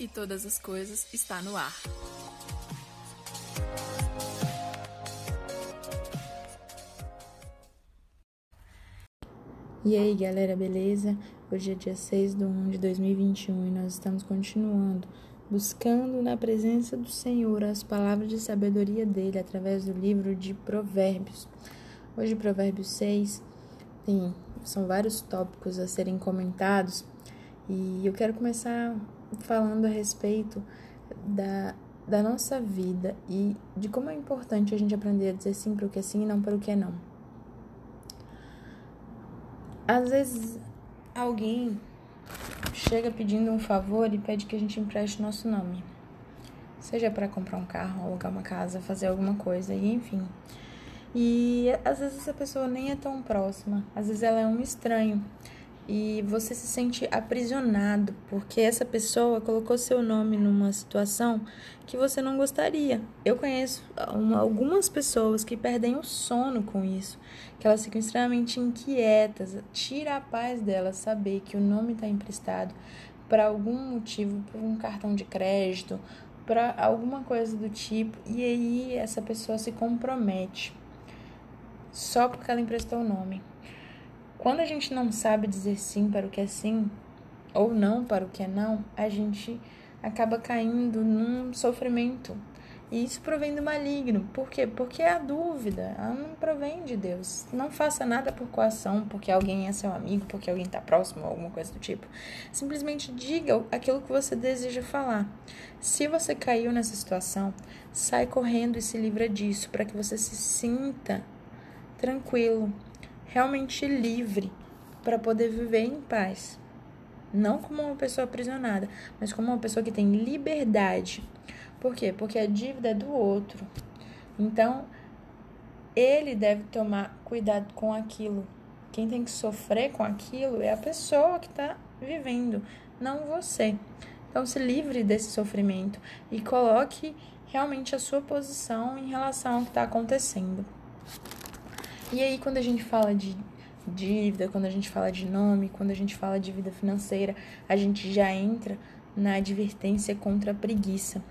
e todas as coisas está no ar. E aí galera, beleza? Hoje é dia 6 de 1 de 2021 e nós estamos continuando buscando na presença do Senhor as palavras de sabedoria dele através do livro de Provérbios. Hoje, Provérbios 6, tem, são vários tópicos a serem comentados e eu quero começar falando a respeito da, da nossa vida e de como é importante a gente aprender a dizer sim para o que é sim e não para o que é não. Às vezes alguém chega pedindo um favor e pede que a gente empreste nosso nome. Seja para comprar um carro, alugar uma casa, fazer alguma coisa, e enfim. E às vezes essa pessoa nem é tão próxima, às vezes ela é um estranho e você se sente aprisionado porque essa pessoa colocou seu nome numa situação que você não gostaria. Eu conheço uma, algumas pessoas que perdem o sono com isso, que elas ficam extremamente inquietas, tira a paz delas saber que o nome está emprestado para algum motivo, por um cartão de crédito, para alguma coisa do tipo, e aí essa pessoa se compromete só porque ela emprestou o nome. Quando a gente não sabe dizer sim para o que é sim ou não para o que é não, a gente acaba caindo num sofrimento. E isso provém do maligno. Por quê? Porque a dúvida, ela não provém de Deus. Não faça nada por coação, porque alguém é seu amigo, porque alguém está próximo, alguma coisa do tipo. Simplesmente diga aquilo que você deseja falar. Se você caiu nessa situação, sai correndo e se livra disso, para que você se sinta tranquilo, realmente livre para poder viver em paz. Não como uma pessoa aprisionada, mas como uma pessoa que tem liberdade. Por quê? Porque a dívida é do outro. Então, ele deve tomar cuidado com aquilo. Quem tem que sofrer com aquilo é a pessoa que está vivendo, não você. Então, se livre desse sofrimento e coloque realmente a sua posição em relação ao que está acontecendo. E aí, quando a gente fala de dívida, quando a gente fala de nome, quando a gente fala de vida financeira, a gente já entra na advertência contra a preguiça.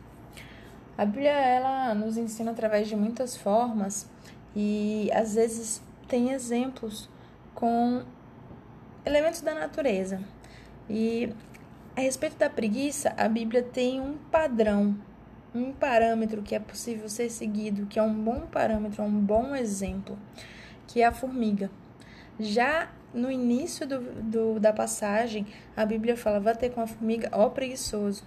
A Bíblia ela nos ensina através de muitas formas e às vezes tem exemplos com elementos da natureza. E a respeito da preguiça, a Bíblia tem um padrão, um parâmetro que é possível ser seguido, que é um bom parâmetro, um bom exemplo que é a formiga. Já no início do, do, da passagem, a Bíblia fala: vá ter com a formiga, ó preguiçoso.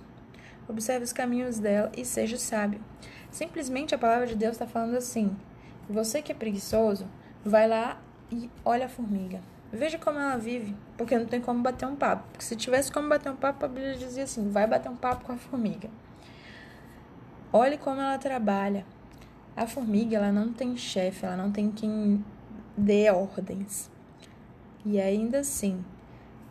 Observe os caminhos dela e seja sábio. Simplesmente a palavra de Deus está falando assim: você que é preguiçoso, vai lá e olha a formiga. Veja como ela vive, porque não tem como bater um papo. Porque se tivesse como bater um papo, a Bíblia dizia assim: vai bater um papo com a formiga. Olhe como ela trabalha. A formiga, ela não tem chefe, ela não tem quem dê ordens. E ainda assim,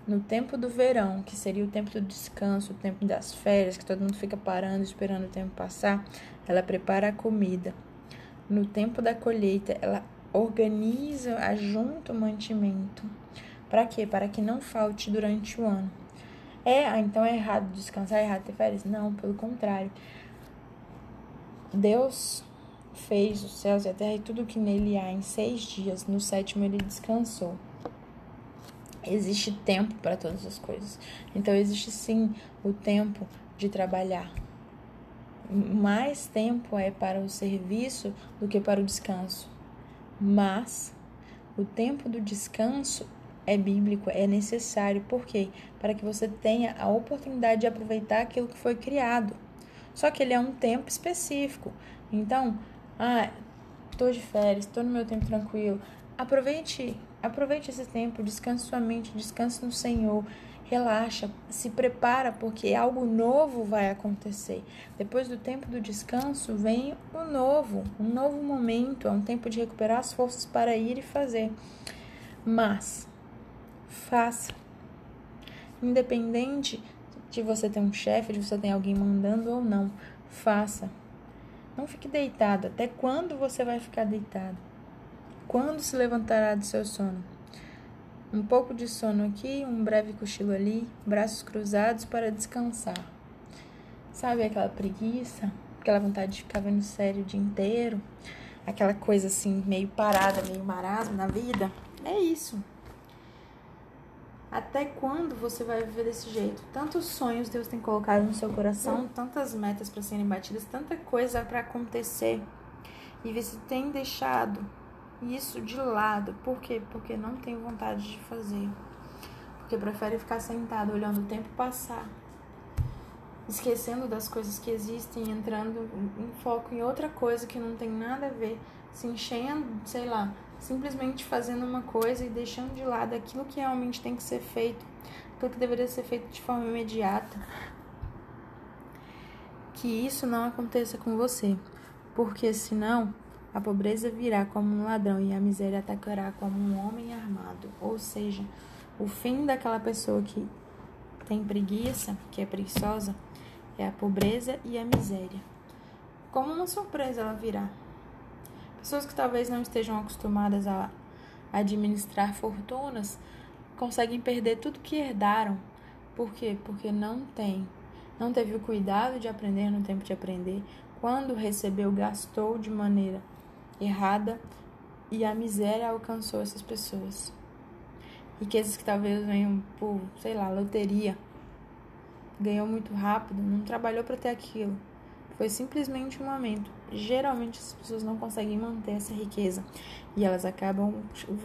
no tempo do verão, que seria o tempo do descanso, o tempo das férias, que todo mundo fica parando, esperando o tempo passar, ela prepara a comida. No tempo da colheita, ela organiza, ajunta o mantimento. Para quê? Para que não falte durante o ano. É, ah, então é errado descansar, é errado ter férias? Não, pelo contrário. Deus fez os céus e a terra e tudo o que nele há em seis dias, no sétimo ele descansou. Existe tempo para todas as coisas. Então existe sim o tempo de trabalhar. Mais tempo é para o serviço do que para o descanso. Mas o tempo do descanso é bíblico, é necessário. Por quê? Para que você tenha a oportunidade de aproveitar aquilo que foi criado. Só que ele é um tempo específico. Então, ah, tô de férias, tô no meu tempo tranquilo. Aproveite, aproveite esse tempo, descanse sua mente, descanse no Senhor. Relaxa, se prepara porque algo novo vai acontecer. Depois do tempo do descanso vem o novo, um novo momento, é um tempo de recuperar as forças para ir e fazer. Mas faça. Independente de você ter um chefe, de você ter alguém mandando ou não, faça não fique deitado. Até quando você vai ficar deitado? Quando se levantará do seu sono? Um pouco de sono aqui, um breve cochilo ali, braços cruzados para descansar. Sabe aquela preguiça, aquela vontade de ficar vendo série o dia inteiro, aquela coisa assim, meio parada, meio marasmo na vida? É isso. Até quando você vai viver desse jeito? Tantos sonhos Deus tem colocado no seu coração, tantas metas para serem batidas, tanta coisa para acontecer. E você tem deixado isso de lado. Por quê? Porque não tem vontade de fazer. Porque prefere ficar sentado olhando o tempo passar. Esquecendo das coisas que existem, entrando em foco em outra coisa que não tem nada a ver, se enchendo, sei lá, simplesmente fazendo uma coisa e deixando de lado aquilo que realmente tem que ser feito, aquilo que deveria ser feito de forma imediata. Que isso não aconteça com você, porque senão a pobreza virá como um ladrão e a miséria atacará como um homem armado. Ou seja, o fim daquela pessoa que tem preguiça, que é preguiçosa, é a pobreza e a miséria. Como uma surpresa ela virá. Pessoas que talvez não estejam acostumadas a administrar fortunas conseguem perder tudo que herdaram. Por quê? Porque não tem, não teve o cuidado de aprender no tempo de aprender. Quando recebeu, gastou de maneira errada e a miséria alcançou essas pessoas. Riquezas que talvez venham por, sei lá, loteria. Ganhou muito rápido, não trabalhou para ter aquilo foi simplesmente um momento. Geralmente as pessoas não conseguem manter essa riqueza e elas acabam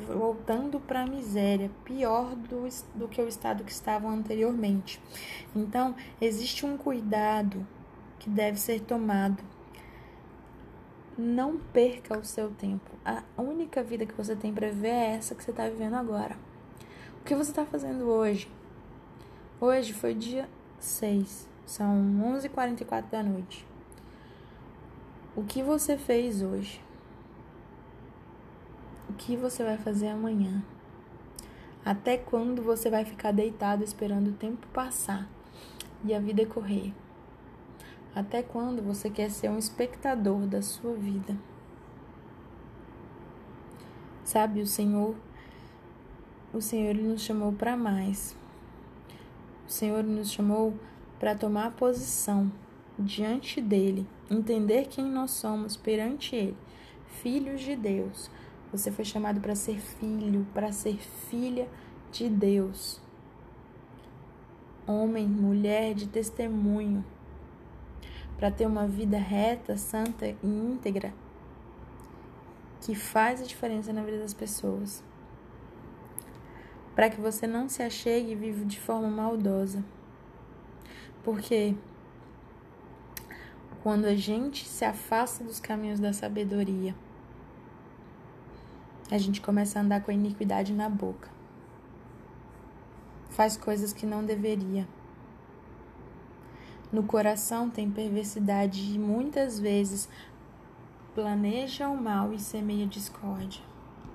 voltando para a miséria, pior do, do que o estado que estavam anteriormente. Então, existe um cuidado que deve ser tomado. Não perca o seu tempo. A única vida que você tem para viver é essa que você está vivendo agora. O que você está fazendo hoje? Hoje foi dia 6, são 11h44 da noite. O que você fez hoje? O que você vai fazer amanhã? Até quando você vai ficar deitado esperando o tempo passar e a vida correr? Até quando você quer ser um espectador da sua vida? Sabe, o Senhor, o Senhor nos chamou para mais. O Senhor nos chamou para tomar posição diante dele, entender quem nós somos perante ele, filhos de Deus. Você foi chamado para ser filho, para ser filha de Deus. Homem, mulher de testemunho, para ter uma vida reta, santa e íntegra, que faz a diferença na vida das pessoas. Para que você não se achegue viva de forma maldosa. Porque quando a gente se afasta dos caminhos da sabedoria, a gente começa a andar com a iniquidade na boca. Faz coisas que não deveria. No coração tem perversidade e muitas vezes planeja o mal e semeia discórdia.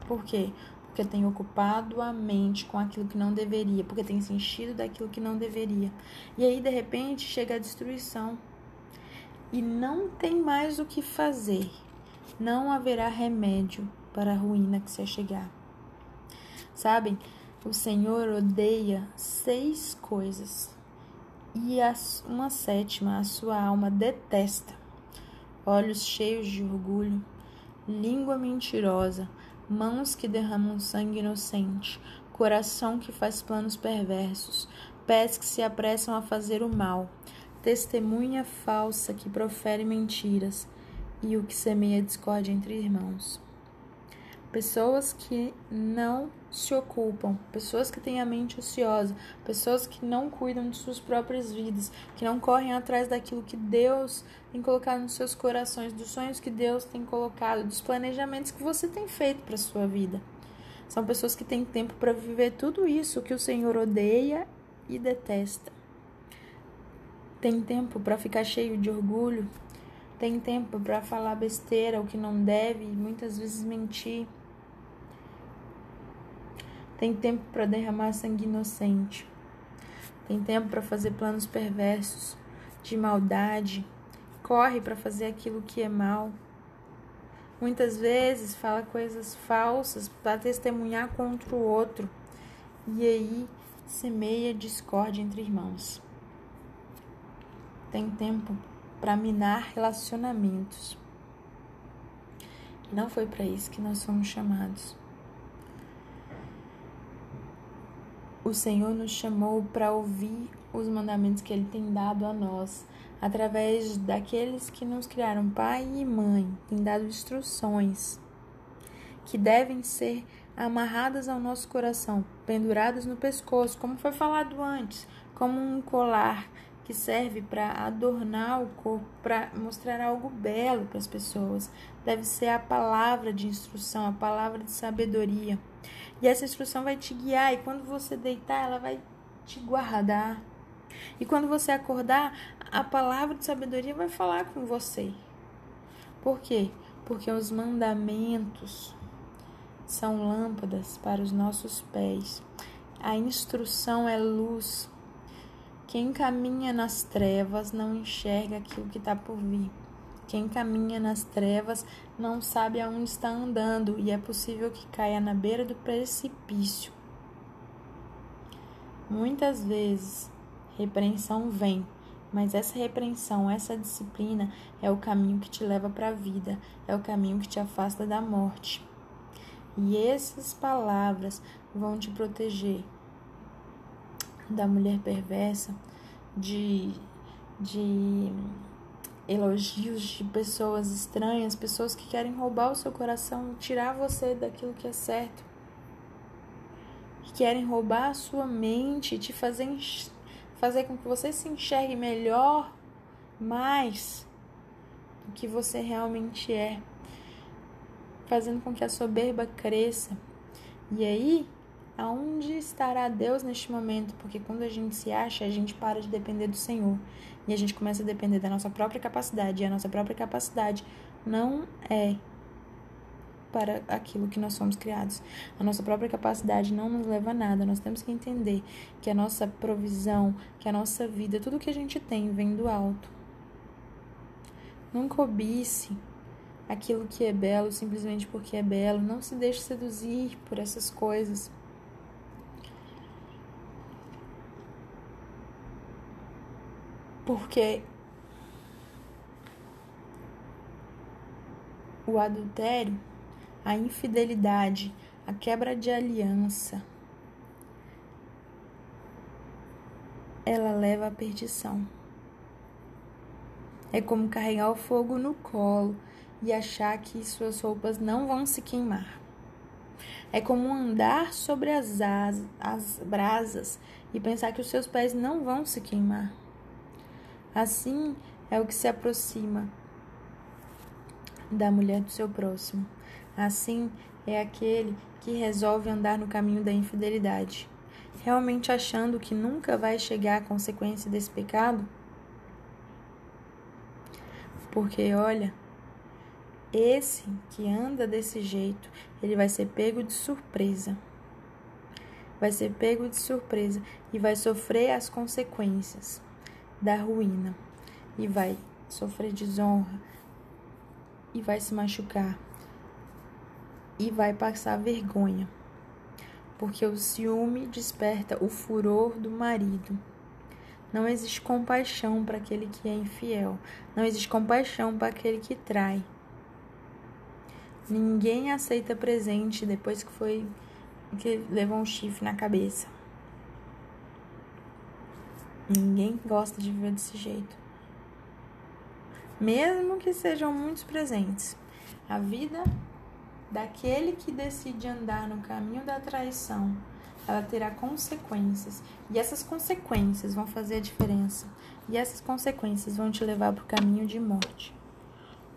Por quê? Porque tem ocupado a mente com aquilo que não deveria, porque tem se enchido daquilo que não deveria. E aí, de repente, chega a destruição e não tem mais o que fazer. Não haverá remédio para a ruína que se chegar. Sabem, o Senhor odeia seis coisas e uma sétima a sua alma detesta: olhos cheios de orgulho, língua mentirosa, mãos que derramam sangue inocente, coração que faz planos perversos, pés que se apressam a fazer o mal testemunha falsa que profere mentiras e o que semeia discórdia entre irmãos. Pessoas que não se ocupam, pessoas que têm a mente ociosa, pessoas que não cuidam de suas próprias vidas, que não correm atrás daquilo que Deus tem colocado nos seus corações, dos sonhos que Deus tem colocado, dos planejamentos que você tem feito para sua vida. São pessoas que têm tempo para viver tudo isso que o Senhor odeia e detesta. Tem tempo para ficar cheio de orgulho, tem tempo para falar besteira, o que não deve, e muitas vezes mentir. Tem tempo para derramar sangue inocente. Tem tempo para fazer planos perversos, de maldade. Corre para fazer aquilo que é mal. Muitas vezes fala coisas falsas para testemunhar contra o outro. E aí semeia discórdia entre irmãos. Tem tempo para minar relacionamentos. Não foi para isso que nós fomos chamados. O Senhor nos chamou para ouvir os mandamentos que Ele tem dado a nós, através daqueles que nos criaram, pai e mãe, tem dado instruções que devem ser amarradas ao nosso coração, penduradas no pescoço, como foi falado antes, como um colar que serve para adornar o corpo, para mostrar algo belo para as pessoas. Deve ser a palavra de instrução, a palavra de sabedoria. E essa instrução vai te guiar, e quando você deitar, ela vai te guardar. E quando você acordar, a palavra de sabedoria vai falar com você. Por quê? Porque os mandamentos são lâmpadas para os nossos pés. A instrução é luz. Quem caminha nas trevas não enxerga aquilo que está por vir. Quem caminha nas trevas não sabe aonde está andando e é possível que caia na beira do precipício. Muitas vezes, repreensão vem, mas essa repreensão, essa disciplina é o caminho que te leva para a vida, é o caminho que te afasta da morte. E essas palavras vão te proteger da mulher perversa, de, de elogios de pessoas estranhas, pessoas que querem roubar o seu coração, tirar você daquilo que é certo, que querem roubar a sua mente, te fazer, fazer com que você se enxergue melhor, mais do que você realmente é fazendo com que a soberba cresça. E aí, aonde estará Deus neste momento? Porque quando a gente se acha, a gente para de depender do Senhor e a gente começa a depender da nossa própria capacidade. E a nossa própria capacidade não é para aquilo que nós somos criados. A nossa própria capacidade não nos leva a nada. Nós temos que entender que a nossa provisão, que a nossa vida, tudo que a gente tem vem do alto. Não cobice aquilo que é belo simplesmente porque é belo. Não se deixe seduzir por essas coisas. Porque o adultério, a infidelidade, a quebra de aliança, ela leva à perdição. É como carregar o fogo no colo e achar que suas roupas não vão se queimar. É como andar sobre as, as, as brasas e pensar que os seus pés não vão se queimar. Assim é o que se aproxima da mulher do seu próximo. Assim é aquele que resolve andar no caminho da infidelidade, realmente achando que nunca vai chegar à consequência desse pecado. Porque olha, esse que anda desse jeito, ele vai ser pego de surpresa. Vai ser pego de surpresa e vai sofrer as consequências da ruína. E vai sofrer desonra. E vai se machucar. E vai passar vergonha. Porque o ciúme desperta o furor do marido. Não existe compaixão para aquele que é infiel. Não existe compaixão para aquele que trai. Ninguém aceita presente depois que foi que levou um chifre na cabeça. Ninguém gosta de viver desse jeito. Mesmo que sejam muitos presentes. A vida daquele que decide andar no caminho da traição, ela terá consequências. E essas consequências vão fazer a diferença. E essas consequências vão te levar para o caminho de morte.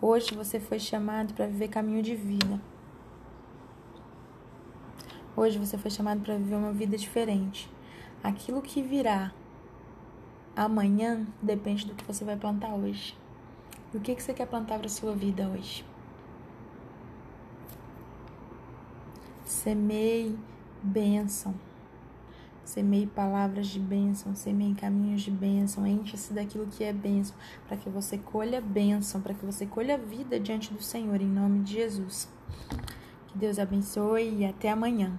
Hoje você foi chamado para viver caminho de vida. Hoje você foi chamado para viver uma vida diferente. Aquilo que virá amanhã depende do que você vai plantar hoje. O que, que você quer plantar para sua vida hoje? Semeie bênção. Semeie palavras de bênção, semeie caminhos de bênção, encha-se daquilo que é bênção, para que você colha bênção, para que você colha vida diante do Senhor, em nome de Jesus. Que Deus abençoe e até amanhã.